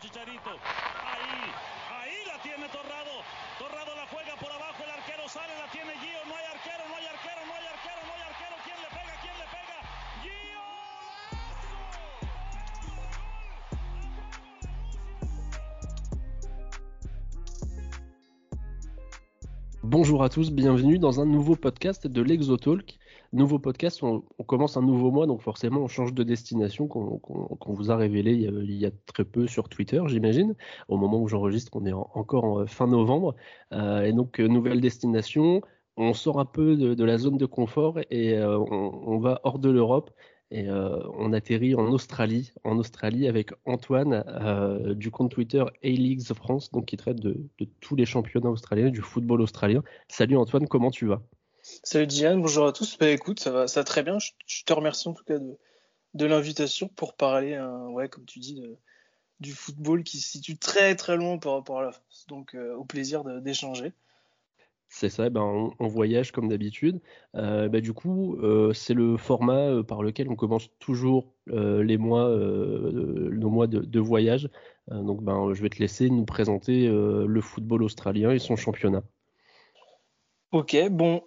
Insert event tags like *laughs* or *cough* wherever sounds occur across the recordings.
Chicharito. Ahí, ahí la tiene Torrado. Torrado la juega por abajo, el arquero sale, la tiene Gio. No hay arquero, no hay arquero, no hay arquero, no hay arquero. ¿Quién le pega? ¿Quién le pega? Gio. Bonjour à tous, bienvenue dans un nouveau podcast de l'Exotalk. Nouveau podcast, on, commence un nouveau mois, donc forcément on change de destination qu'on vous a révélé il y a, très peu sur Twitter, j'imagine. Au moment où j'enregistre, on est en- encore en euh, fin novembre. Euh, et donc, euh, nouvelle destination, on sort un peu de, la zone de confort et on, va hors de l'Europe. Et on atterrit en Australie, en Australie avec Antoine du compte Twitter A-Leagues France, donc qui traite de, de tous les championnats australiens, du football australien. Salut Antoine, comment tu vas? Salut Diane, bonjour à tous. Bah écoute, ça va, ça va très bien. Je, je te remercie en tout cas de, de l'invitation pour parler, euh, ouais, comme tu dis, de, du football qui se situe très très loin par rapport à la France. Donc euh, au plaisir d'échanger. C'est ça, ben, on, on voyage comme d'habitude. Euh, ben, du coup, euh, c'est le format par lequel on commence toujours euh, les mois, nos mois de, de voyage. Donc, ben, je vais te laisser nous présenter le football australien et son championnat. Ok, bon.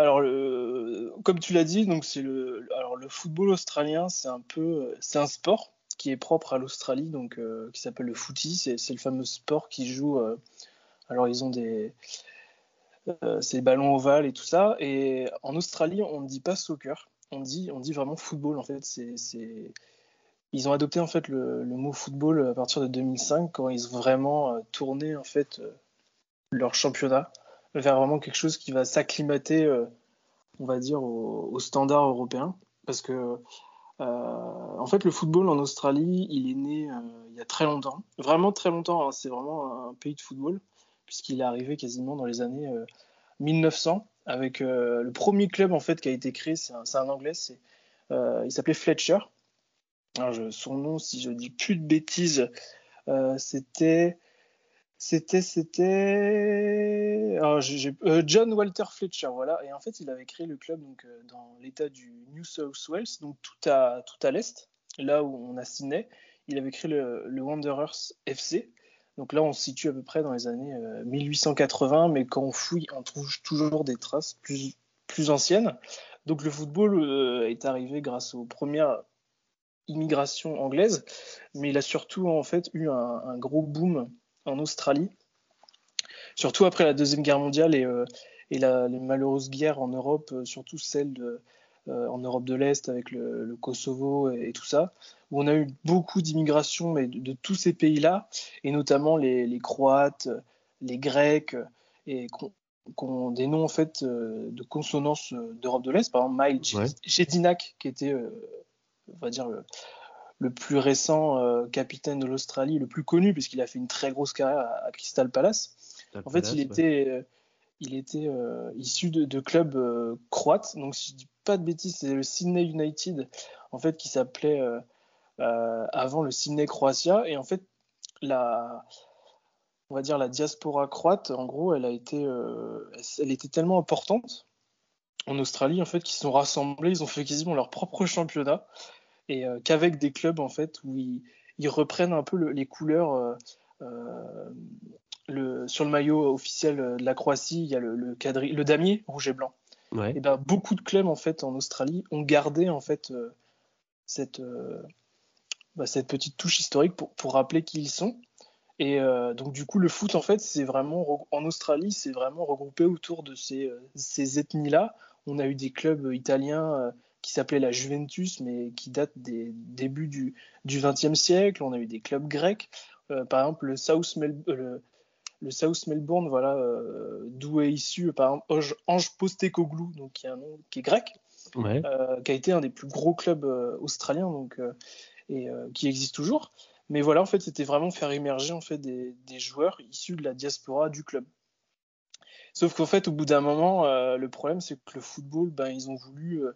Alors le, comme tu l'as dit, donc c'est le, alors le football australien, c'est un peu, c'est un sport qui est propre à l'Australie, donc euh, qui s'appelle le footy. C'est le fameux sport qui joue. euh, alors ils ont des Euh, c'est ballon ovale et tout ça. Et en Australie, on ne dit pas soccer, on dit, on dit vraiment football. En fait, c'est, ils ont adopté en fait le, le mot football à partir de 2005 quand ils ont vraiment euh, tourné en fait euh, leur championnat vers vraiment quelque chose qui va s'acclimater, euh, on va dire, aux au standards européens. Parce que euh, en fait, le football en Australie, il est né euh, il y a très longtemps, vraiment très longtemps. hein. C'est vraiment un pays de football puisqu'il est arrivé quasiment dans les années euh, 1900 avec le premier club en fait qui a été créé, c'est un, anglais, il s'appelait Fletcher. Son nom, si je dis plus de bêtises, c'était c'était c'était j'ai- euh, John Walter Fletcher, voilà. Et en fait, il avait créé le club donc euh, dans l'État du New South Wales, donc tout à tout à l'est, là où on a Sydney. Il avait créé le, Wanderers FC. Donc là, on se situe à peu près dans les années euh, 1880, mais quand on fouille, on trouve toujours des traces plus, plus anciennes. Donc le football euh, est arrivé grâce aux premières immigrations anglaises, mais il a surtout en fait eu un gros boom en Australie, surtout après la Deuxième Guerre mondiale et, euh, et la, les malheureuses guerres en Europe, euh, surtout celle de, euh, en Europe de l'Est avec le, le Kosovo et, et tout ça, où on a eu beaucoup d'immigration de, de tous ces pays-là, et notamment les, les Croates, les Grecs, et qu'on qu'on- des noms en fait euh, de consonance euh, d'Europe de l'Est, par exemple Ouais. Jedinak, qui était, euh, on va dire, le, plus récent euh, capitaine de l'Australie, le plus connu, puisqu'il a fait une très grosse carrière à, à Crystal Palace. En fait, il était, euh, il était euh, issu de, de clubs croates. Donc, si je dis pas de bêtises, c'est le Sydney United, en fait, qui s'appelait avant le Sydney Croatia. Et en fait, la, on va dire la diaspora croate, en gros, elle a été, elle était tellement importante en Australie, en fait, qu'ils se sont rassemblés, ils ont fait quasiment leur propre championnat, et euh, qu'avec des clubs, en fait, où ils, ils reprennent un peu le- les couleurs. euh, euh, le, sur le maillot officiel de la Croatie, il y a le, le, quadri- le damier rouge et blanc. Ouais. Et ben, beaucoup de clubs en fait en Australie ont gardé en fait euh, cette, bah, cette petite touche historique pour, pour rappeler qui ils sont. Et donc du coup le foot en fait c'est vraiment en Australie c'est vraiment regroupé autour de ces, ces ethnies-là. On a eu des clubs italiens qui s'appelaient la Juventus mais qui datent des débuts du du XXe siècle. On a eu des clubs grecs, Euh, par exemple le South Mel- euh, le, le South Melbourne, voilà, euh, d'où est issu par exemple Ange, Ange Postecoglou, donc qui est un nom qui est grec, Ouais. euh, qui a été un des plus gros clubs australiens, donc et qui existe toujours. Mais voilà, en fait, c'était vraiment faire émerger en fait des, des joueurs issus de la diaspora du club. Sauf qu'en fait, au bout d'un moment, euh, le problème c'est que le football, ben ils ont voulu euh,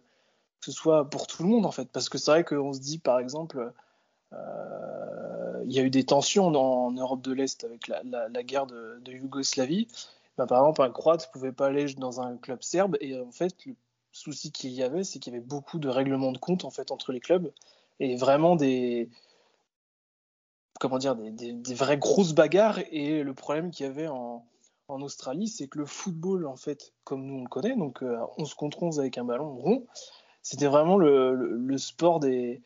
que ce soit pour tout le monde en fait, parce que c'est vrai qu'on se dit par exemple. Euh, il y a eu des tensions en, Europe de l'Est avec la, guerre de, Yougoslavie. Ben, par exemple, un Croate ne pouvait pas aller dans un club serbe et en fait, le souci qu'il y avait, c'est qu'il y avait beaucoup de règlements de compte en fait entre les clubs et vraiment des comment dire, des, vraies grosses bagarres. Et le problème qu'il y avait en, Australie, c'est que le football, en fait, comme nous on le connaît, donc 11 contre 11 avec un ballon rond, c'était vraiment le, sport des,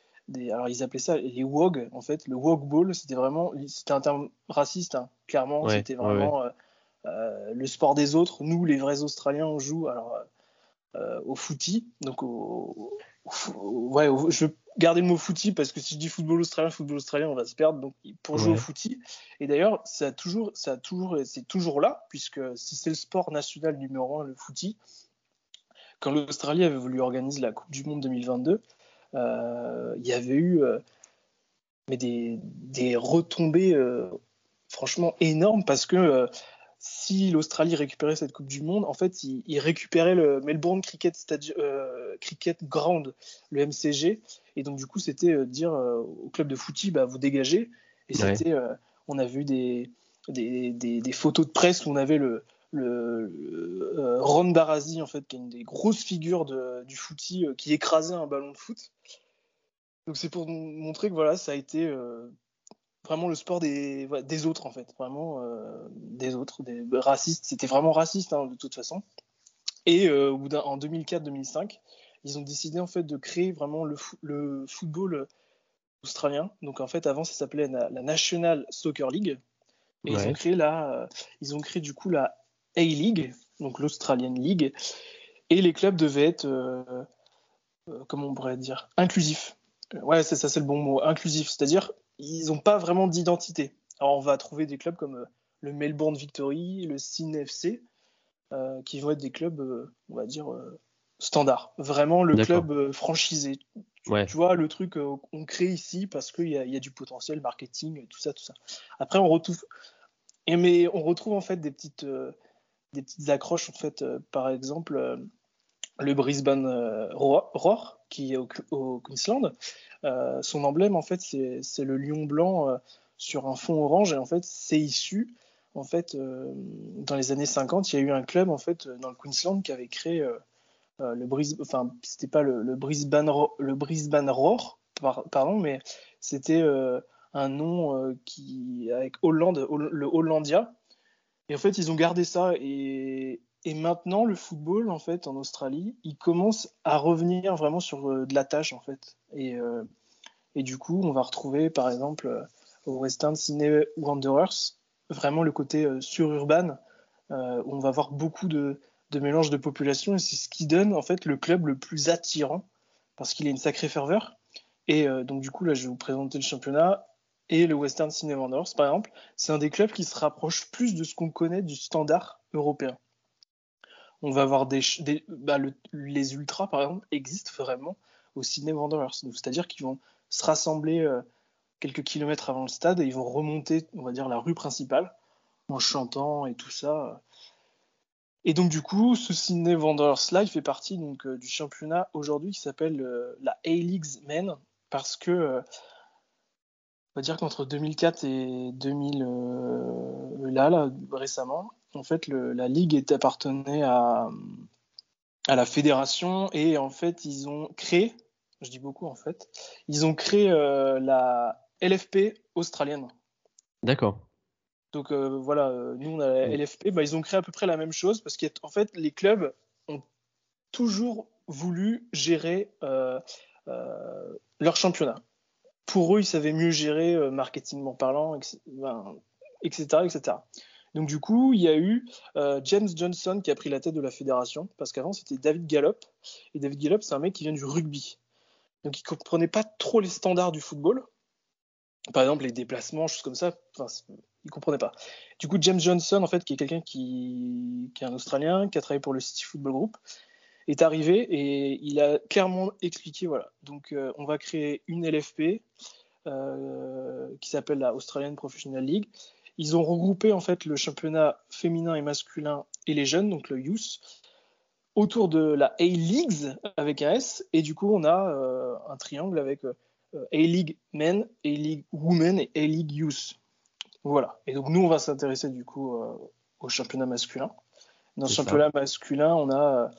alors ils appelaient ça les WOG en fait le WOG ball c'était vraiment c'était un terme raciste hein, clairement c'était vraiment euh, le sport des autres. Nous, les vrais Australiens, on joue alors euh, au footy, donc au, ouais, je veux garder le mot footy parce que si je dis football australien, football australien, on va se perdre. Donc pour jouer au footy. Et d'ailleurs, ça a toujours, ça a toujours, c'est toujours là puisque si c'est le sport national numéro un, le footy, quand l'Australie avait voulu organiser la Coupe du Monde 2022, euh, il y avait eu mais des, des retombées franchement énormes parce que si l'Australie récupérait cette Coupe du Monde, en fait, il, récupérait le Melbourne Cricket, euh, Cricket Ground, le MCG, et donc du coup, c'était euh, dire euh, au club de footy, bah, vous dégagez. Et c'était, on a vu des, des, photos de presse où on avait le, le, Ron Barazi, en fait, qui est une des grosses figures du footy, qui écrasait un ballon de foot. Donc c'est pour montrer que voilà, ça a été vraiment le sport des, des autres en fait, vraiment euh, des autres, des racistes. C'était vraiment raciste hein, de toute façon. Et euh, en 2004-2005, ils ont décidé en fait de créer vraiment le, le, football australien. Donc en fait avant ça s'appelait la, National Soccer League. Et ils ont créé la, euh, ils ont créé du coup la A-League, donc l'Australian League. Et les clubs devaient être, euh, comment on pourrait dire, inclusifs. Ouais, c'est ça, c'est le bon mot, inclusif. C'est-à-dire ils n'ont pas vraiment d'identité. Alors on va trouver des clubs comme euh, le Melbourne Victory, le Sydney FC, euh, qui vont être des clubs, euh, on va dire, standards. Vraiment le club franchisé. Tu, vois, le truc qu'on crée ici parce qu'il y, y, a du potentiel marketing, tout ça, tout ça. Après, on retrouve, et mais on retrouve en fait des petites, des petites accroches, en fait, par exemple, le Brisbane Roar, qui est au Queensland, euh, son emblème, en fait, c'est le lion blanc euh, sur un fond orange. Et en fait, c'est issu, en fait, euh, dans les années 50, il y a eu un club, en fait, dans le Queensland qui avait créé le Brisbane, enfin, c'était pas le, Brisbane, le Brisbane Roar, pardon, mais c'était un nom qui, avec Hollande, le Hollandia. Et en fait, ils ont gardé ça. Et, maintenant, le football, en Australie, il commence à revenir vraiment sur de la tâche, en fait. Et, euh, et du coup, on va retrouver, par exemple, euh, au Western Sydney Wanderers, vraiment le côté euh, sururban, où on va avoir beaucoup de, de mélange de population, et c'est ce qui donne, en fait, le club le plus attirant, parce qu'il a une sacrée ferveur. Et donc, du coup, là, je vais vous présenter le championnat et le Western Sydney Wanderers, par exemple, c'est un des clubs qui se rapproche plus de ce qu'on connaît du standard européen. On va avoir des, bah, les ultras, par exemple, existent vraiment au Sydney Wanderers. C'est-à-dire qu'ils vont se rassembler euh, quelques kilomètres avant le stade et ils vont remonter, on va dire, la rue principale en chantant et tout ça. Et donc du coup, ce Sydney Wanderers là, il fait partie donc euh, du championnat aujourd'hui qui s'appelle euh, la A-Leagues Men parce que on va dire qu'entre 2004 et 2000 là, là récemment, en fait, la ligue est appartenait à à la fédération et en fait ils ont créé, je dis beaucoup en fait, ils ont créé euh, la LFP australienne. D'accord. Donc euh, voilà, euh, nous on a la LFP, bah, ils ont créé à peu près la même chose parce qu'en fait les clubs ont toujours voulu gérer leur championnat. Pour eux, ils savaient mieux gérer marketingment parlant, etc., etc. Donc du coup, il y a eu euh, James Johnson qui a pris la tête de la fédération, parce qu'avant c'était David Gallop, et David Gallop c'est un mec qui vient du rugby. Donc il comprenait pas trop les standards du football. Par exemple les déplacements, choses comme ça, enfin, il comprenait pas. Du coup, James Johnson, en fait, qui est quelqu'un qui, qui est un Australien, qui a travaillé pour le City Football Group, est arrivé et il a clairement expliqué, voilà, donc euh, on va créer une LFP euh, qui s'appelle la Australian Professional League ils ont regroupé en fait le championnat féminin et masculin et les jeunes, donc le youth, autour de la A-Leagues avec un S. Et du coup, on a euh, un triangle avec A-League Men, A-League Women et A-League Youth. Voilà. Et donc, nous, on va s'intéresser du coup au championnat masculin. Dans le championnat masculin, on a,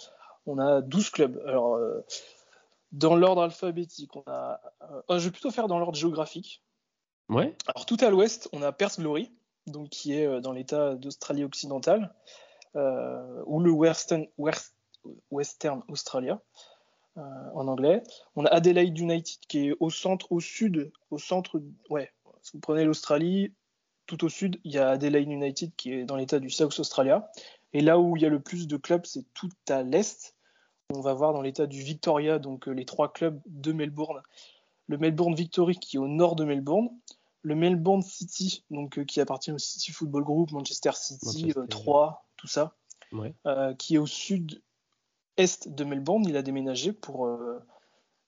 on a 12 clubs. Alors, dans l'ordre alphabétique, on a. je vais plutôt faire dans l'ordre géographique. Ouais. Alors tout à l'ouest, on a Perth Glory, donc qui est euh, dans l'État d'Australie occidentale, euh, ou le Western, West, Western Australia euh, en anglais. On a Adelaide United qui est au centre, au sud, au centre, ouais. Si vous prenez l'Australie, tout au sud, il y a Adelaide United qui est dans l'État du South Australia. Et là où il y a le plus de clubs, c'est tout à l'est. On va voir dans l'État du Victoria, donc les trois clubs de Melbourne. Le Melbourne Victory qui est au nord de Melbourne le Melbourne City, donc euh, qui appartient au City Football Group, Manchester City, Manchester, euh, 3, tout ça, Ouais. euh, qui est au sud-est de Melbourne. Il a déménagé pour euh,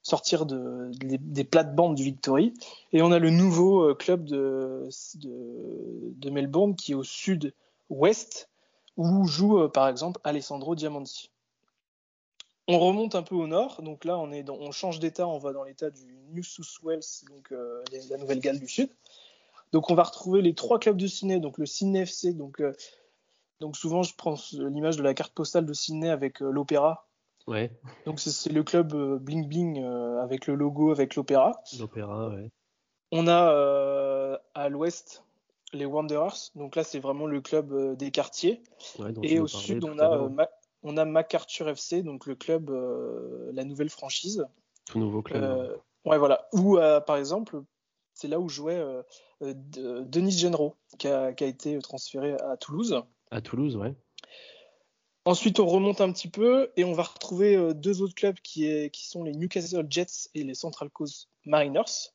sortir de, des- des plates-bandes du Victory. Et on a le nouveau euh, club de, de, de Melbourne qui est au sud-ouest, où joue euh, par exemple Alessandro Diamanti. On remonte un peu au nord, donc là on, est dans- on change d'état, on va dans l'état du New South Wales, donc euh, la Nouvelle-Galles du Sud. Donc on va retrouver les trois clubs de Sydney, donc le Sydney FC, donc, euh, donc souvent je prends l'image de la carte postale de Sydney avec euh, l'opéra. Ouais. Donc c'est- le club bling bling avec le logo avec l'opéra. L'opéra, ouais. On a à l'ouest les Wanderers, donc là c'est vraiment le club euh, des quartiers. Ouais, Et au sud, on a, euh, Ma- on a MacArthur FC, donc le club, euh, la nouvelle franchise. Tout nouveau club. Ouais, voilà. Ou euh, par exemple, c'est là où jouait De- Denis Genro, qui a, qui a été transféré à Toulouse. À Toulouse, ouais. Ensuite, on remonte un petit peu et on va retrouver deux autres clubs qui, est- qui sont les Newcastle Jets et les Central Coast Mariners.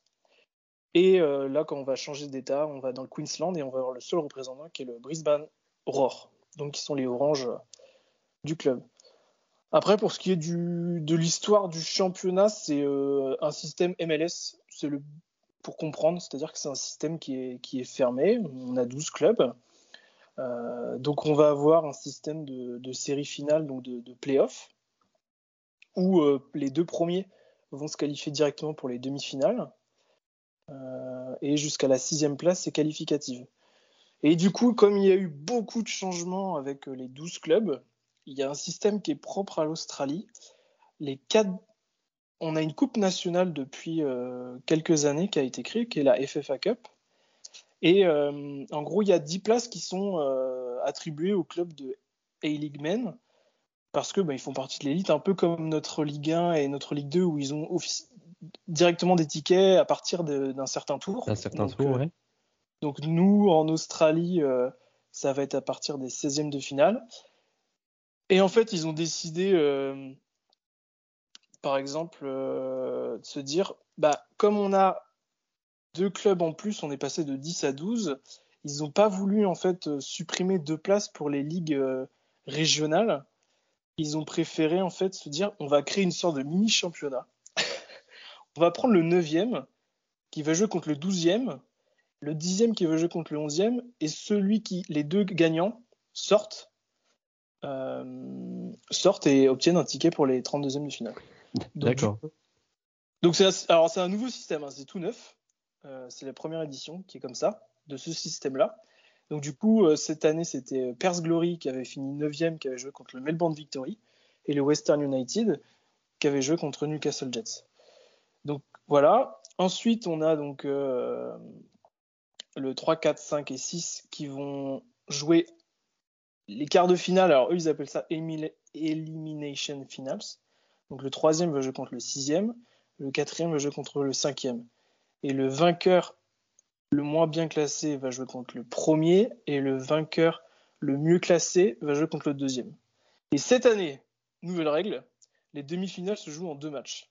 Et euh, là, quand on va changer d'état, on va dans le Queensland et on va avoir le seul représentant qui est le Brisbane Roar, donc qui sont les oranges euh, du club. Après, pour ce qui est de l'histoire du championnat, c'est euh, un système MLS. Pour comprendre, c'est-à-dire que c'est un système qui est, fermé. On a 12 clubs. Donc on va avoir un système de, de série finale, donc de, de play-off, où les deux premiers vont se qualifier directement pour les demi-finales. Et jusqu'à la sixième place, c'est qualificative. Et du coup, comme il y a eu beaucoup de changements avec euh, les 12 clubs, il y a un système qui est propre à l'Australie. Les quatre... On a une coupe nationale depuis euh, quelques années qui a été créée, qui est la FFA Cup. Et euh, en gros, il y a 10 places qui sont attribuées au club de A-League Men parce que bah, font partie de l'élite, un peu comme notre Ligue 1 et notre Ligue 2 où ils ont directement des tickets à partir d'un certain tour. Un certain Donc, tour, euh, ouais. donc nous, en Australie, euh, ça va être à partir des 16e de finale. Et en fait, ils ont décidé, euh, par exemple, euh, de se dire, bah, comme on a deux clubs en plus, on est passé de 10 à 12, ils n'ont pas voulu en fait supprimer deux places pour les ligues euh, régionales. Ils ont préféré en fait se dire, on va créer une sorte de mini championnat. On va prendre le 9e qui va jouer contre le 12e le dixième qui veut jouer contre le onzième et celui qui les deux gagnants sortent euh, sortent et obtiennent un ticket pour les 32e de finale. D'accord. Donc c'est un- alors c'est un nouveau système, hein, c'est tout neuf. Euh, c'est la première édition qui est comme ça de ce système-là. Donc du coup euh, cette année c'était Perth Glory qui avait fini 9e, qui avait joué contre le Melbourne Victory et le Western United qui avait joué contre Newcastle Jets. Voilà. Ensuite on a donc euh, le 3, 4, 5 et 6 qui vont jouer les quarts de finale. Alors eux ils appellent ça Elimination Finals. Donc le troisième va jouer contre le sixième, le quatrième va jouer contre le cinquième. Et le vainqueur le moins bien classé va jouer contre le premier et le vainqueur le mieux classé va jouer contre le deuxième. Et cette année, nouvelle règle, les demi-finales se jouent en deux matchs.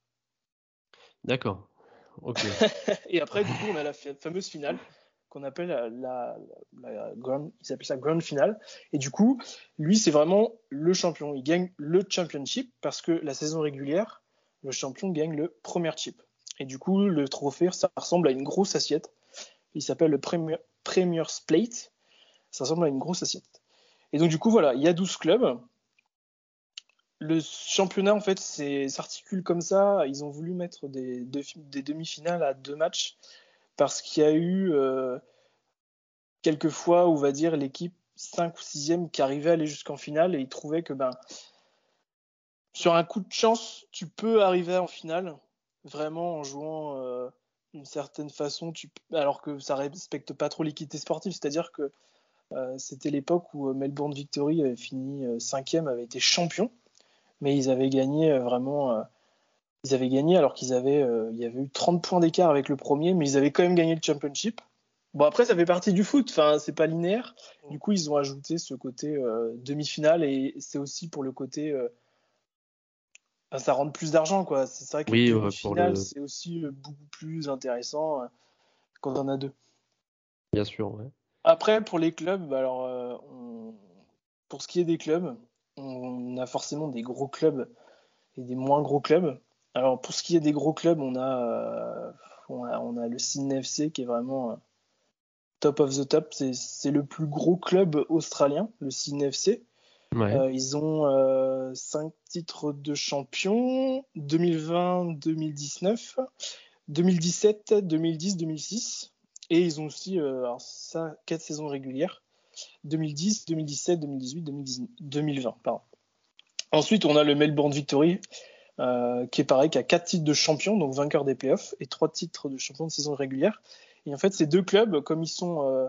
D'accord. *laughs* Et après, du coup, on a la fa- fameuse finale qu'on appelle la, la, la grand, grand finale. Et du coup, lui, c'est vraiment le champion. Il gagne le championship parce que la saison régulière, le champion gagne le premier chip. Et du coup, le trophée, ça ressemble à une grosse assiette. Il s'appelle le Premier, Premier's Plate. Ça ressemble à une grosse assiette. Et donc, du coup, voilà, il y a 12 clubs. Le championnat, en fait, s'articule comme ça. Ils ont voulu mettre des, demi-finales à deux matchs parce qu'il y a eu euh, quelques fois, on va dire, l'équipe 5 ou 6e qui arrivait à aller jusqu'en finale et ils trouvaient que ben, sur un coup de chance, tu peux arriver en finale vraiment en jouant, euh, d'une certaine façon, alors que ça respecte pas trop l'équité sportive. C'est-à-dire que c'était l'époque où Melbourne Victory avait fini cinquième, avait été champion, mais ils avaient gagné vraiment. ils avaient gagné alors qu'ils avaient, il y avait eu 30 points d'écart avec le premier, mais ils avaient quand même gagné le championship. Bon, après, ça fait partie du foot, enfin, c'est pas linéaire. Du coup, ils ont ajouté ce côté euh, demi-finale et c'est aussi pour le côté. Euh, ça rentre plus d'argent, quoi. C'est vrai que oui, demi-finale, c'est aussi euh, beaucoup plus intéressant quand on a deux. Bien sûr, ouais. Après, pour les clubs, bah, alors, pour ce qui est des clubs, on a forcément des gros clubs et des moins gros clubs. Alors, pour ce qui est des gros clubs, on a, on a, on a le Sydney FC qui est vraiment top of the top. C'est le plus gros club australien, le Sydney FC. Euh, ils ont euh, 5 titres de champion 2020, 2019, 2017, 2010, 2006. Et ils ont aussi euh, alors ça, 4 saisons régulières 2010, 2017, 2018, 2020. Pardon. Ensuite, on a le Melbourne Victory, euh, qui est pareil, qui a 4 titres de champion, donc vainqueur des playoffs, et 3 titres de champion de saison régulière. Et en fait, ces deux clubs, comme ils sont euh,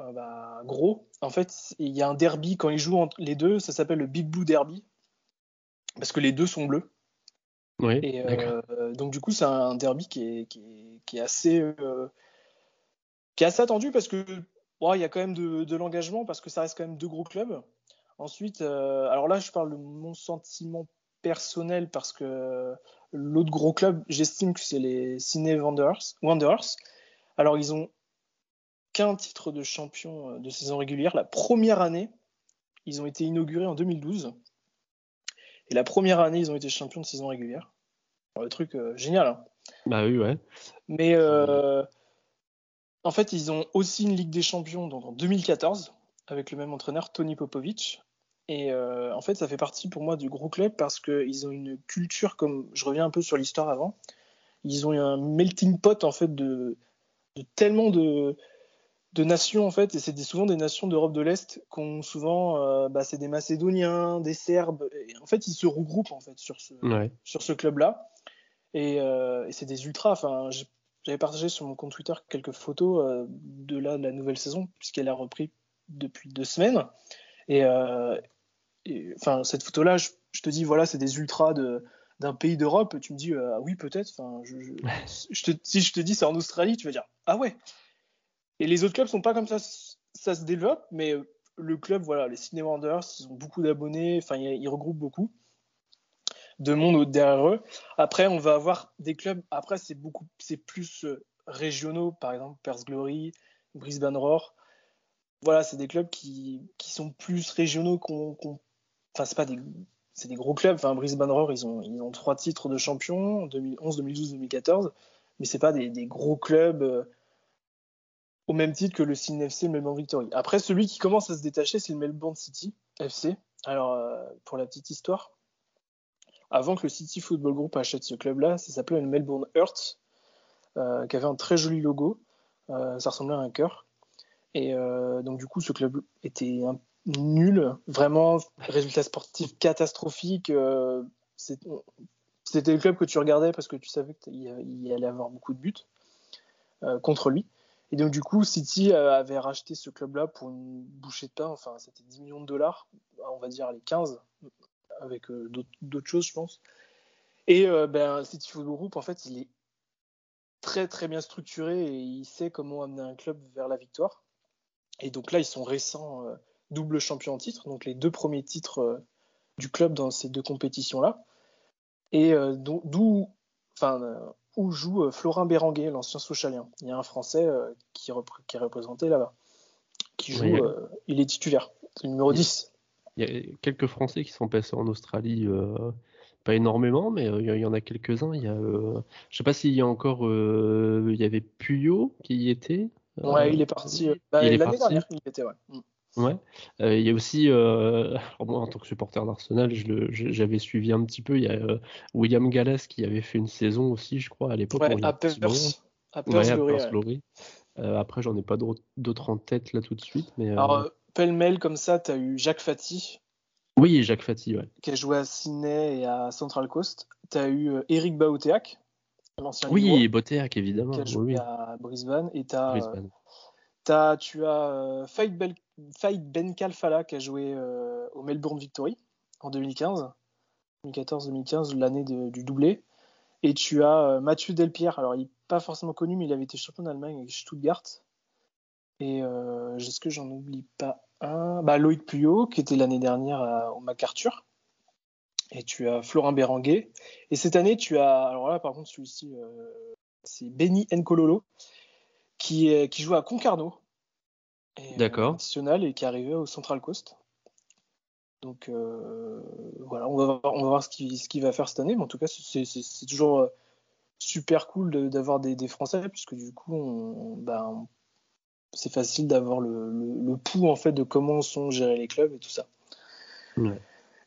euh, bah, gros, en fait, il y a un derby quand ils jouent entre les deux, ça s'appelle le Big Blue Derby, parce que les deux sont bleus. Oui, et, donc du coup, c'est un derby qui est, qui est, assez qui est assez attendu parce que il y a quand même de, de l'engagement parce que ça reste quand même deux gros clubs. Ensuite, alors là, je parle de mon sentiment personnel parce que l'autre gros club, j'estime que c'est les Sydney Wanderers. Alors, ils ont qu'un titre de champion euh, de saison régulière. La première année, ils ont été inaugurés en 2012. Et la première année, ils ont été champions de saison régulière. le truc euh, génial. Hein. Bah oui, ouais. Mais euh, en fait, ils ont aussi une Ligue des Champions donc en 2014 avec le même entraîneur, Tony Popovic. Et euh, en fait, ça fait partie pour moi du gros club parce qu'ils ont une culture, comme je reviens un peu sur l'histoire avant, ils ont un melting pot en fait de, tellement de, de, nations en fait, et c'est souvent des nations d'Europe de l'Est qu'on souvent, euh, bah, c'est des Macédoniens, des Serbes, et en fait ils se regroupent en fait sur ce, sur ce club-là, et, euh, et c'est des ultras. Enfin, j'avais partagé sur mon compte Twitter quelques photos de là de la nouvelle saison puisqu'elle a repris depuis deux semaines. Et, enfin, cette photo-là, je, te dis, voilà, c'est des ultras d'un pays d'Europe. Tu me dis, ah oui, peut-être. Enfin, je, si je te dis c'est en Australie, tu vas dire, ah ouais. Et les autres clubs sont pas comme ça. Ça se développe, mais euh, le club, voilà, les Sydney Wanderers, ils ont beaucoup d'abonnés. Enfin, ils, regroupent beaucoup de monde derrière eux. Après, on va avoir des clubs. Après, c'est beaucoup, c'est plus euh, régionaux, par exemple Perth Glory, Brisbane Roar. Voilà, c'est des clubs qui, qui, sont plus régionaux qu'on enfin c'est pas des c'est des gros clubs. Enfin, Brisbane Roar, ils ont, ils ont trois titres de champion, 2011, 2012, 2014, mais c'est pas des, des, gros clubs euh, au même titre que le Sydney FC, le Melbourne Victory. Après, celui qui commence à se détacher, c'est le Melbourne City FC. Alors, euh, pour la petite histoire, avant que le City Football Group achète ce club-là, ça s'appelait le Melbourne Earth, euh, qui avait un très joli logo. ça ressemblait à un cœur. Et donc, du coup, ce club était nul, vraiment résultat sportif catastrophique. Euh, c'était le club que tu regardais parce que tu savais qu'il allait avoir beaucoup de buts euh, contre lui. Et donc du coup, City euh, avait racheté ce club-là pour une bouchée de pain. Enfin, c'était 10 millions de dollars, on va dire les 15, avec d'autres choses, je pense. Et ben, City Football Group, en fait, il est très très bien structuré et il sait comment amener un club vers la victoire. Et donc là, ils sont récents double champion en titre, donc les deux premiers titres euh, du club dans ces deux compétitions-là. Et euh, d'où, enfin, euh, où joue Florin Béranguet, l'ancien Socialien. Il y a un Français qui, qui, est représenté là-bas, qui joue, il est titulaire, c'est le numéro 10. Il y a quelques Français qui sont passés en Australie, pas énormément, mais il y en a quelques-uns. Il y a, je sais pas s'il y a encore, il y avait Puyot qui y était. Ouais, il est parti. Bah, l'année dernière, il était, ouais. Mm. Ouais. Euh, il y a aussi, euh, moi en tant que supporter d'Arsenal, j'avais suivi un petit peu. Il y a euh, William Gallas qui avait fait une saison aussi, je crois, à l'époque. Ouais, à Perth, Glory. après, j'en ai pas d'autres en tête là tout de suite. Mais, Alors, pêle-mêle comme ça, tu as eu Jacques Fati. Oui, Jacques Fati, ouais. Qui a joué à Sydney et à Central Coast. Tu as eu Eric Baoteac, l'ancien Oui, Boteac, évidemment. qui a joué oui. à Brisbane. Et t'as, euh, Brisbane. t'as- tu as euh, Faïd, Bel- Faïd Ben Kalfala qui a joué euh, au Melbourne Victory en 2015, 2014-2015, l'année du doublé. Et tu as euh, Mathieu Delpierre. Alors, il n'est pas forcément connu, mais il avait été champion d'Allemagne avec Stuttgart. Et euh, est-ce que j'en oublie pas un? Bah, Loïc Puyot, qui était l'année dernière à- au MacArthur. Et tu as Florent Béranguet. Et cette année, tu as. Alors là, par contre, celui-ci, euh, c'est Benny Nkololo, qui, est- qui joue à Concarneau. Euh, D'accord. national et qui est arrivé au Central Coast. Donc euh, voilà, on va voir, on va voir ce qu'il ce va faire cette année. Mais en tout cas, c'est- toujours super cool de- d'avoir des, des Français, puisque du coup, on, bah, on- c'est facile d'avoir le, le, le pouls en fait de comment sont gérés les clubs et tout ça. Ouais.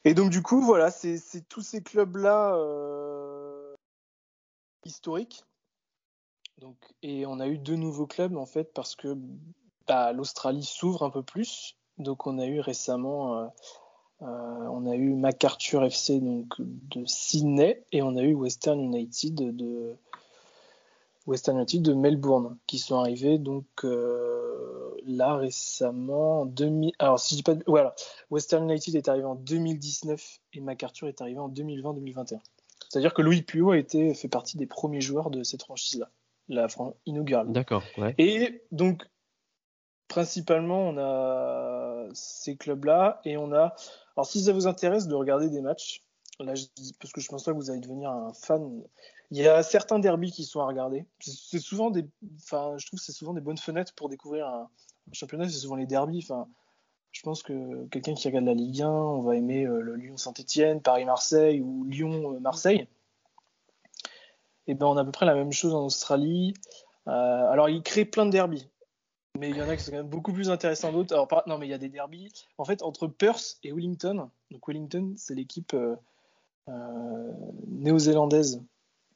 Et donc du coup, voilà, c'est tous ces clubs-là euh, historiques. Donc, et on a eu deux nouveaux clubs en fait parce que bah, l'Australie s'ouvre un peu plus. Donc on a eu récemment, euh, euh, on a eu MacArthur FC donc de Sydney et on a eu Western United de Western United de Melbourne qui sont arrivés donc euh, là récemment en 2000. Alors si je dis pas, de- voilà, Western United est arrivé en 2019 et MacArthur est arrivé en 2020-2021. C'est-à-dire que Louis Puot a été fait partie des premiers joueurs de cette franchise-là, la fran- inaugurale. D'accord, ouais. Et donc, principalement, on a ces clubs-là et on a. Alors, si ça vous intéresse de regarder des matchs, là, je dis, parce que je pense pas que vous allez devenir un fan. Il y a certains derbys qui sont à regarder. C'est- souvent des. Enfin, je trouve que c'est souvent des bonnes fenêtres pour découvrir un, championnat. C'est souvent les derbys. Enfin, je pense que quelqu'un qui regarde la Ligue 1, on va aimer euh, le Lyon-Saint-Etienne, Paris-Marseille ou Lyon-Marseille. Et ben, on a à peu près la même chose en Australie. Euh, alors, ils créent plein de derbys. Mais il y en a qui sont quand même beaucoup plus intéressants d'autres. Alors, non, mais il y a des derbys. En fait, entre Perth et Wellington. Donc, Wellington, c'est l'équipe euh, néo-zélandaise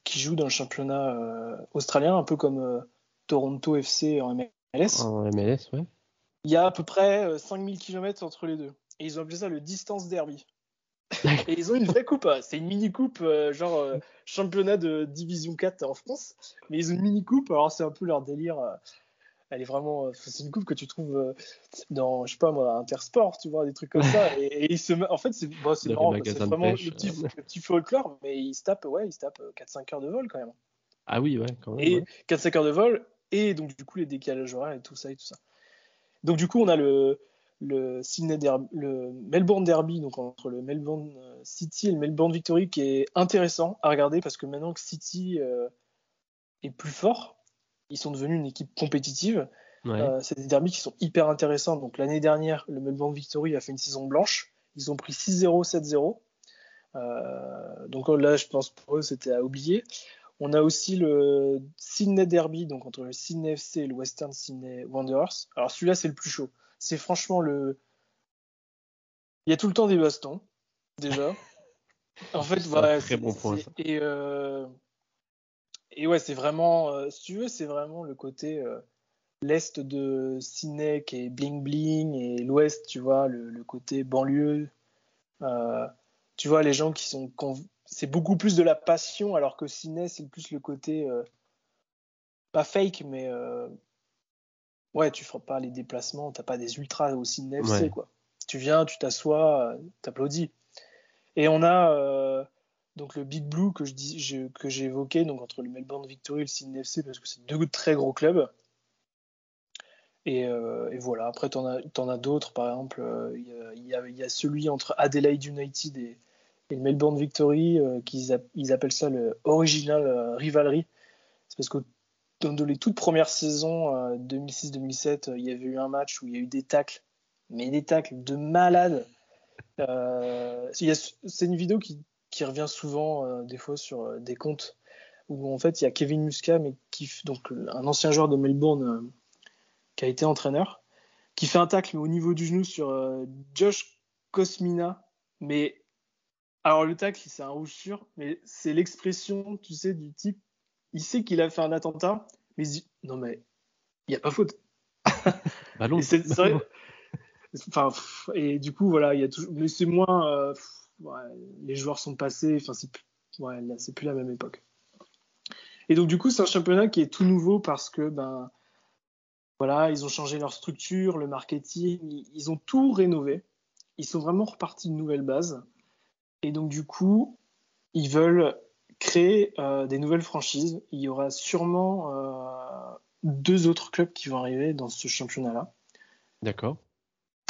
qui joue dans le championnat euh, australien, un peu comme euh, Toronto FC en MLS. En MLS, ouais. Il y a à peu près euh, 5000 km entre les deux. Et ils ont appelé ça le distance derby. Et ils ont une vraie coupe. hein. C'est une mini-coupe, euh, genre euh, championnat de Division 4 en France. Mais ils ont une mini-coupe. Alors, c'est un peu leur délire. Euh, elle est vraiment. euh, c'est une coupe que tu trouves euh, dans, je sais pas moi, Intersport, tu vois, des trucs comme ça. *laughs* Et, se. En fait, c'est bon, c'est marrant. vraiment pêche, le petit, euh. le petit folklore. Mais ils se tapent, ouais, ils se euh, 4-5 heures de vol quand même. Ah oui, ouais, quand même. Et ouais. 4-5 heures de vol, et donc du coup les décalages horaires et tout ça et tout ça. Donc du coup on a le, le, Sydney Derby- le Melbourne Derby, donc entre le Melbourne euh, City et le Melbourne Victory, qui est intéressant à regarder parce que maintenant que City euh, est plus fort, ils sont devenus une équipe compétitive. Ouais. Euh, c'est des derbys qui sont hyper intéressants. Donc l'année dernière, le Melbourne Victory a fait une saison blanche. Ils ont pris 6-0, 7-0. Euh, donc là, je pense pour eux, c'était à oublier. On a aussi le Sydney Derby, donc entre le Sydney FC et le Western Sydney Wanderers. Alors celui-là, c'est le plus chaud. C'est franchement le. Il y a tout le temps des bastons, déjà. *laughs* En fait, voilà. très bon point, ça. Et, euh, et ouais, c'est vraiment, euh, si tu veux, c'est vraiment le côté euh, l'est de Sydney qui est bling bling et l'ouest, tu vois, le, le côté banlieue. Euh, tu vois, les gens qui sont. C'est beaucoup plus de la passion, alors que Sydney, c'est plus le côté. euh, pas fake, mais. euh, ouais, tu feras pas les déplacements, t'as pas des ultras au Sydney Ouais. quoi. Tu viens, tu t'assois, t'applaudis. Et on a donc le Big Blue que j'ai évoqué, donc entre le Melbourne Victory et le Sydney FC, parce que c'est deux très gros clubs. Et, euh, voilà, après, tu en as, d'autres, par exemple, euh, il y, a- celui entre Adelaide United et, le Melbourne Victory, euh, qu'ils ils appellent ça le Original Rivalry. C'est parce que dans les toutes premières saisons, euh, 2006-2007, euh, il y avait eu un match où il y a eu des tacles, mais des tacles de malades. C'est une vidéo qui, qui revient souvent, euh, des fois, sur euh, des comptes où en fait il y a Kevin Muscat, mais qui, donc un ancien joueur de Melbourne euh, qui a été entraîneur, qui fait un tacle mais au niveau du genou sur euh, Josh Cosmina. Mais alors le tacle, c'est un rouge sûr, mais c'est l'expression, tu sais, du type, il sait qu'il a fait un attentat, mais il dit non mais il n'y a pas faute. Ballon. Et c'est c'est vrai. Enfin, pff, et du coup, voilà, il y a toujours. Mais c'est moins. euh, les joueurs sont passés. Enfin, c'est plus... Ouais, plus la même époque. Et donc, du coup, c'est un championnat qui est tout nouveau parce que, ben, voilà, ils ont changé leur structure, le marketing, ils ont tout rénové. Ils sont vraiment repartis de nouvelles bases. Et donc, du coup, ils veulent créer euh, des nouvelles franchises. Il y aura sûrement euh, deux autres clubs qui vont arriver dans ce championnat-là. D'accord.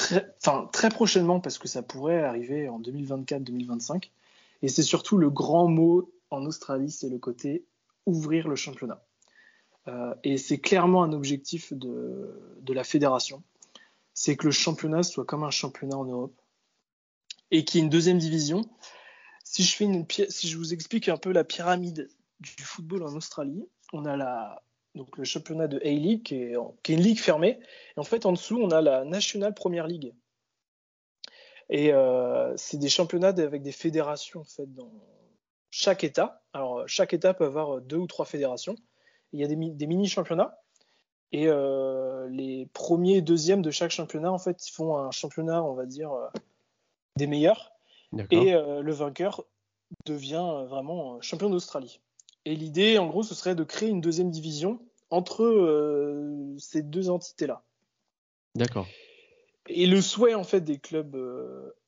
Très, très prochainement, parce que ça pourrait arriver en 2024-2025. Et c'est surtout le grand mot en Australie, c'est le côté ouvrir le championnat. Euh, et c'est clairement un objectif de, de la fédération. C'est que le championnat soit comme un championnat en Europe. Et qu'il y ait une deuxième division si je, fais une, si je vous explique un peu la pyramide du football en Australie, on a la, donc le championnat de A-League qui est, qui est, une ligue fermée. Et en fait, en dessous, on a la National Premier League. Et euh, c'est des championnats avec des fédérations en fait, dans chaque État. Alors, chaque État peut avoir deux ou trois fédérations. Il y a des, des mini-championnats. Et euh, les premiers et deuxièmes de chaque championnat, en fait, ils font un championnat, on va dire, euh, des meilleurs. Et le vainqueur devient vraiment champion d'Australie. Et l'idée, en gros, ce serait de créer une deuxième division entre euh, ces deux entités-là. D'accord. Et le souhait, en fait, des clubs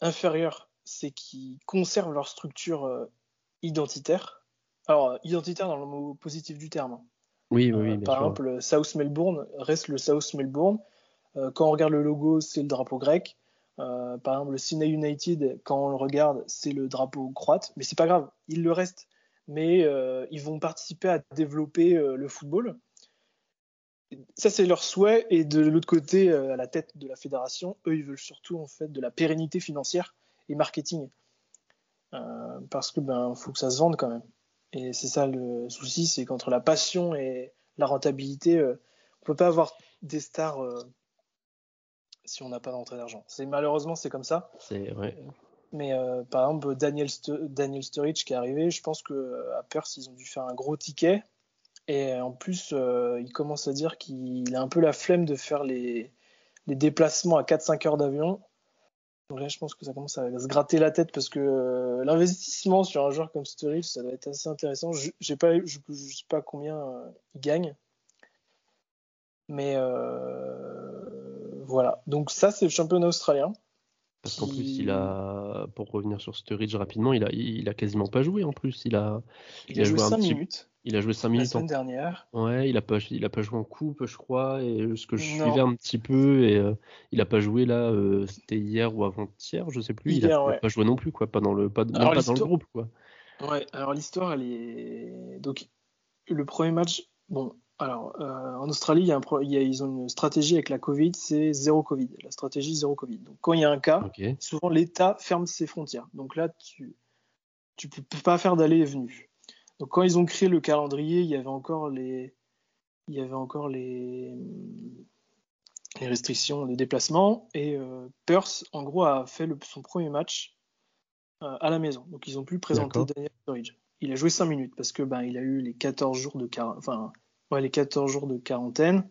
inférieurs, c'est qu'ils conservent leur structure identitaire. Alors, identitaire dans le mot positif du terme. Oui, oui, oui. par exemple, South Melbourne reste le South Melbourne. quand on regarde le logo, c'est le drapeau grec. Euh, par exemple, le Sydney United, quand on le regarde, c'est le drapeau croate, mais c'est pas grave, il le reste. Mais euh, ils vont participer à développer euh, le football. Ça, c'est leur souhait. Et de l'autre côté, à la tête de la fédération, eux, ils veulent surtout en fait de la pérennité financière et marketing, parce que ben, faut que ça se vende quand même. Et c'est ça le souci, c'est qu'entre la passion et la rentabilité, on peut pas avoir des stars si on n'a pas d'entrée d'argent. C'est malheureusement c'est comme ça. C'est vrai. Mais euh, par exemple Daniel, Daniel Sturridge qui est arrivé, je pense que euh, Perth ils ont dû faire un gros ticket et en plus euh, il commence à dire qu'il a un peu la flemme de faire les, déplacements à 4-5 heures d'avion. Donc là je pense que ça commence à se gratter la tête parce que l'investissement sur un joueur comme Sturridge ça doit être assez intéressant. Je ne je sais pas combien il gagne, mais voilà. Donc ça, c'est le championnat australien. Parce qu'en plus, il a, pour revenir sur Sturridge rapidement, il a, il a quasiment pas joué en plus. Il a, il, a, joué 5 minutes. Il a joué 5 minutes. La semaine dernière. Ouais, il a pas, il a pas joué en coupe, je crois. Et ce que je suivais un petit peu, et euh, il a pas joué là. Euh, c'était hier ou avant-hier, je sais plus. il, a, pas joué non plus, quoi. Pas dans le, pas, pas dans le groupe, quoi. Ouais. Alors l'histoire, elle est donc le premier match. Bon, alors, euh, en Australie, il y a un ils ont une stratégie avec la Covid, c'est zéro Covid, la stratégie zéro Covid. Donc, quand il y a un cas, souvent l'État ferme ses frontières. Donc là, tu tu peux pas faire d'aller et venue. Donc, quand ils ont créé le calendrier, il y avait encore les il y avait encore les les restrictions de déplacement et euh, Perth, en gros, a fait son premier match euh, à la maison. Donc, ils ont pu présenter Daniel Sturridge. Il a joué 5 minutes parce que ben il a eu les 14 jours de enfin les 14 jours de quarantaine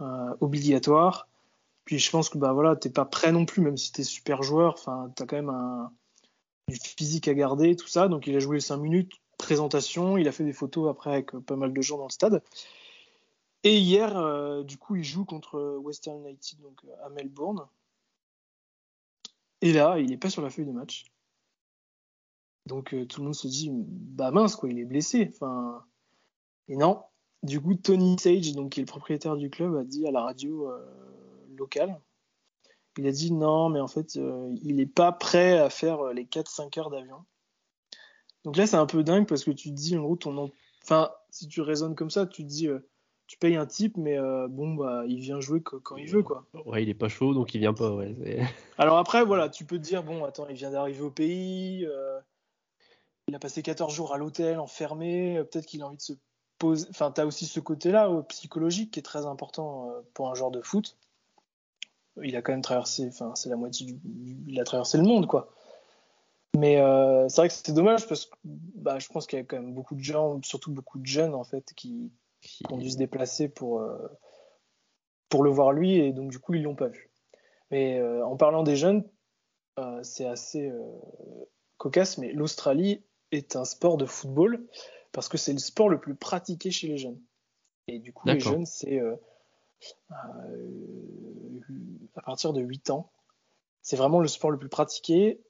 euh, obligatoire. Puis je pense que bah voilà, t'es pas prêt non plus, même si t'es super joueur. Enfin, t'as quand même un, du physique à garder, tout ça. Donc il a joué 5 minutes, présentation. Il a fait des photos après avec pas mal de gens dans le stade. Et hier, euh, du coup, il joue contre Western United donc à Melbourne. Et là, il est pas sur la feuille de match. Donc euh, tout le monde se dit, bah mince quoi, il est blessé. Enfin, et non, du coup, Tony Sage, donc, qui est le propriétaire du club, a dit à la radio euh, locale, il a dit non, mais en fait, euh, il n'est pas prêt à faire euh, les 4-5 heures d'avion. Donc là, c'est un peu dingue parce que tu te dis, en gros, ton enfin, si tu raisonnes comme ça, tu te dis, tu payes un type, mais bon, bah, il vient jouer quand il veut, quoi. Ouais, il est pas chaud, donc il vient pas, ouais. *laughs* Alors après, voilà, tu peux te dire, bon, attends, il vient d'arriver au pays, il a passé 14 jours à l'hôtel, enfermé, peut-être qu'il a envie de se Enfin, tu as aussi ce côté-là psychologique qui est très important euh, pour un joueur de foot. Il a quand même traversé, enfin, c'est la moitié du, il a traversé le monde, quoi. Mais euh, c'est vrai que c'était dommage parce que bah, je pense qu'il y a quand même beaucoup de gens, surtout beaucoup de jeunes en fait, qui, ont dû se déplacer pour, euh, pour le voir lui et donc du coup ils l'ont pas vu. Mais en parlant des jeunes, c'est assez cocasse, mais l'Australie est un sport de football parce que c'est le sport le plus pratiqué chez les jeunes. Et du coup, les jeunes, c'est euh, euh, à partir de 8 ans. C'est vraiment le sport le plus pratiqué,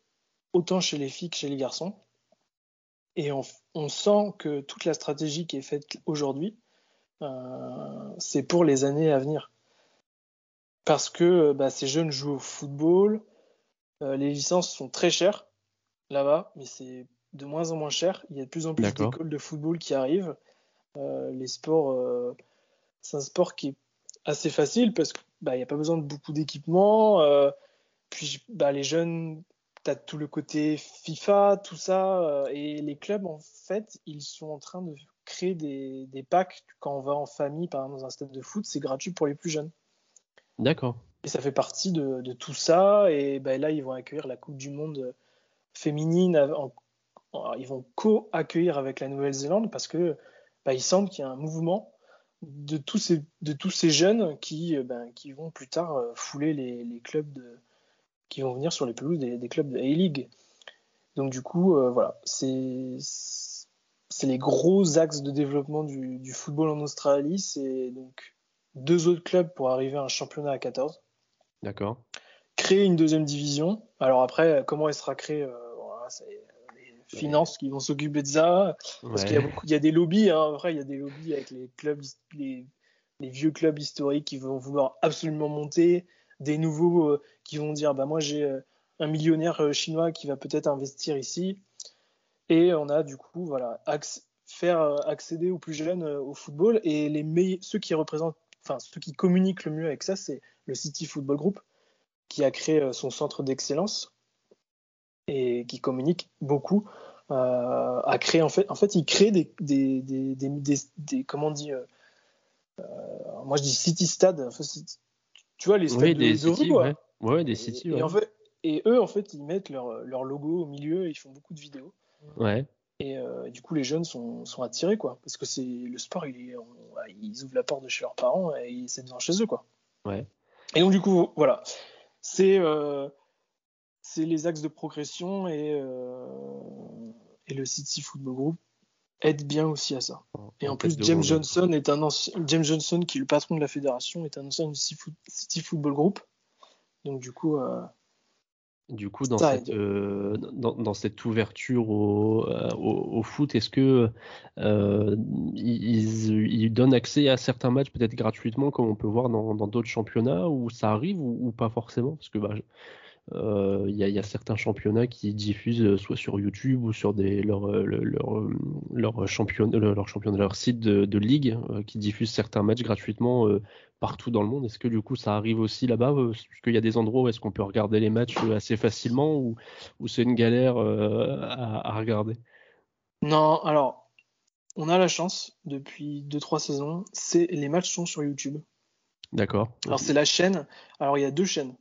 autant chez les filles que chez les garçons. Et on, sent que toute la stratégie qui est faite aujourd'hui, euh, c'est pour les années à venir. Parce que bah, ces jeunes jouent au football, les licences sont très chères là-bas, mais c'est de moins en moins cher. Il y a de plus en plus d'écoles de football qui arrivent. Euh, les sports, euh, c'est un sport qui est assez facile parce qu'il bah, n'y a pas besoin de beaucoup d'équipement. Euh, puis bah, les jeunes, tu as tout le côté FIFA, tout ça. et les clubs, en fait, ils sont en train de créer des, des, packs. Quand on va en famille, par exemple, dans un stade de foot, c'est gratuit pour les plus jeunes. D'accord. Et ça fait partie de, de tout ça. Et bah, là, ils vont accueillir la Coupe du Monde féminine en, ils vont co-accueillir avec la Nouvelle-Zélande parce que bah, il semble qu'il y a un mouvement de tous ces, de tous ces jeunes qui, euh, ben, qui vont plus tard euh, fouler les, les, clubs de, qui vont venir sur les pelouses des, des clubs de A-League. Donc du coup, euh, voilà, c'est les gros axes de développement du, du football en Australie. C'est donc deux autres clubs pour arriver à un championnat à 14. D'accord. Créer une deuxième division. Alors après, comment elle sera créée, voilà, finances qui vont s'occuper de ça. Parce qu'il y a beaucoup, il y a des lobbies, hein, vrai, il y a des lobbies avec les clubs, les, les, vieux clubs historiques qui vont vouloir absolument monter, des nouveaux euh, qui vont dire, bah moi j'ai euh, un millionnaire euh, chinois qui va peut-être investir ici. Et on a du coup, voilà, faire accéder aux plus jeunes au football. Et les ceux qui représentent, enfin ceux qui communiquent le mieux avec ça, c'est le City Football Group qui a créé son centre d'excellence et qui communique beaucoup euh, à créer en fait en fait il crée des des, des, des, des comment on dit euh, euh, moi je dis city stade tu vois les stades des de, city, ouais. ouais. des city et, et, en fait, et eux en fait ils mettent leur, leur logo au milieu et ils font beaucoup de vidéos. Ouais. Et euh, du coup les jeunes sont, sont attirés quoi. Parce que c'est le sport il est, on, ils ouvrent la porte de chez leurs parents et c'est devant chez eux quoi. Ouais. Et donc du coup voilà. C'est euh, c'est les axes de progression et, euh, et le City Football Group aide bien aussi à ça. Et en, plus, James Johnson est un ancien, James Johnson, qui est le patron de la fédération, est un ancien du City Football Group. Donc du coup. Euh, du coup, dans cette, euh, dans, dans, cette ouverture au, au, au foot, est-ce que euh, ils, ils, donnent accès à certains matchs peut-être gratuitement, comme on peut voir dans d'autres championnats, ou ça arrive ou, ou pas forcément? Parce que bah, euh, il y, y, a certains championnats qui diffusent euh, soit sur YouTube ou sur des, leur, euh, leur, leur, championnat, leur, championnat, leur site de, de ligue qui diffusent certains matchs gratuitement partout dans le monde. Est-ce que du coup ça arrive aussi là-bas Est-ce qu'il y a des endroits où est-ce qu'on peut regarder les matchs assez facilement ou, ou c'est une galère à, à, regarder? Non, alors on a la chance depuis 2-3 saisons, les matchs sont sur YouTube. D'accord. Alors c'est la chaîne. Alors il y a deux chaînes.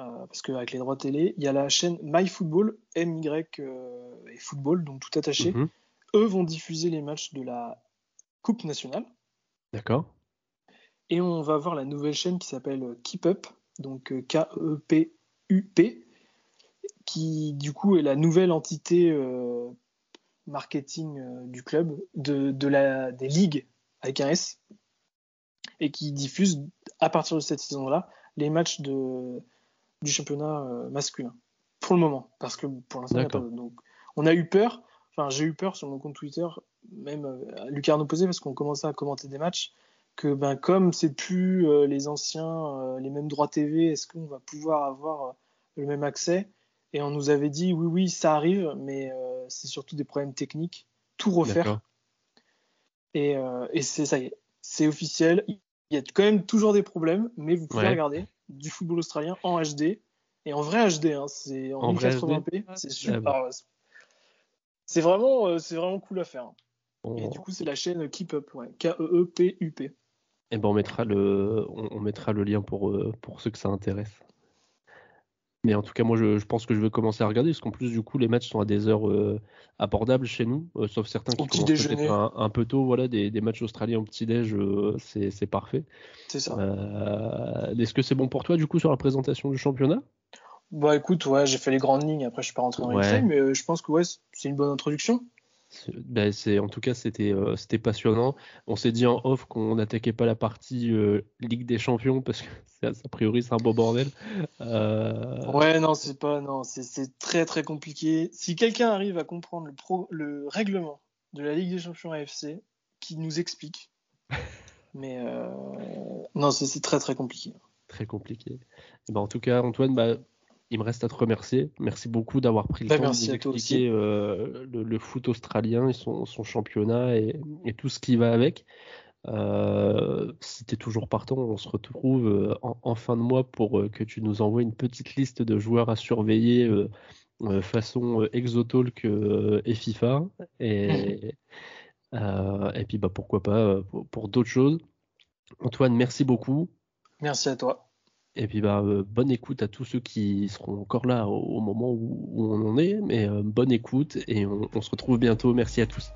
Euh, parce qu'avec les droits télé, il y a la chaîne MyFootball, MY euh, et Football, donc tout attaché. Mhm. Eux vont diffuser les matchs de la Coupe nationale. D'accord. Et on va voir la nouvelle chaîne qui s'appelle Keep Up, donc euh, K-E-P-U-P, qui du coup est la nouvelle entité marketing du club, de, de, la, des ligues avec un S, et qui diffuse à partir de cette saison-là les matchs de, du championnat euh, masculin. Pour le moment. Parce que pour l'instant donc on a eu peur. Enfin j'ai eu peur sur mon compte Twitter même à euh, Lucarno posé parce qu'on commençait à commenter des matchs que ben comme c'est plus euh, les anciens les mêmes droits TV est-ce qu'on va pouvoir avoir le même accès? Et on nous avait dit oui oui ça arrive mais c'est surtout des problèmes techniques. Tout refaire. Et, et c'est ça y est. C'est officiel. Il y a quand même toujours des problèmes mais vous pouvez regarder du football australien en HD et en vrai HD. Hein, c'est en, 1080p. C'est super. C'est vraiment, euh, c'est vraiment cool à faire. Et du coup, c'est la chaîne Keep Up, ouais. K-E-E-P-U-P. Et ben on mettra le, on, mettra le lien pour, euh, pour ceux que ça intéresse. Mais en tout cas, moi, je, pense que je vais commencer à regarder, parce qu'en plus, du coup, les matchs sont à des heures euh, abordables chez nous, euh, sauf certains qui commencent peut-être un, peu tôt. Voilà, des, matchs australiens au petit-déj, euh, c'est parfait. C'est ça. Est-ce que c'est bon pour toi, du coup, sur la présentation du championnat? Bah écoute, ouais, j'ai fait les grandes lignes, après, je suis pas rentré dans les détails, mais je pense que ouais, c'est une bonne introduction. Ben, c'est en tout cas c'était euh, c'était passionnant. On s'est dit en off qu'on n'attaquait pas la partie euh, Ligue des Champions parce que *laughs* a priori c'est un beau bordel. Euh, ouais non c'est pas non c'est très très compliqué. Si quelqu'un arrive à comprendre le, pro, le règlement de la Ligue des Champions AFC, qui nous explique. *laughs* Mais non c'est très très compliqué. Très compliqué. Et ben, en tout cas Antoine bah, il me reste à te remercier. Merci beaucoup d'avoir pris le bah, temps de nous expliquer euh, le, foot australien et son, championnat et, tout ce qui va avec. Euh, si tu es toujours partant, on se retrouve euh, en, fin de mois pour que tu nous envoies une petite liste de joueurs à surveiller façon Exotalk et FIFA. Et, *laughs* et puis bah, pourquoi pas pour d'autres choses. Antoine, merci beaucoup. Merci à toi. Et puis bah, euh, bonne écoute à tous ceux qui seront encore là au, moment où, on en est, mais euh, bonne écoute et on se retrouve bientôt. Merci à tous.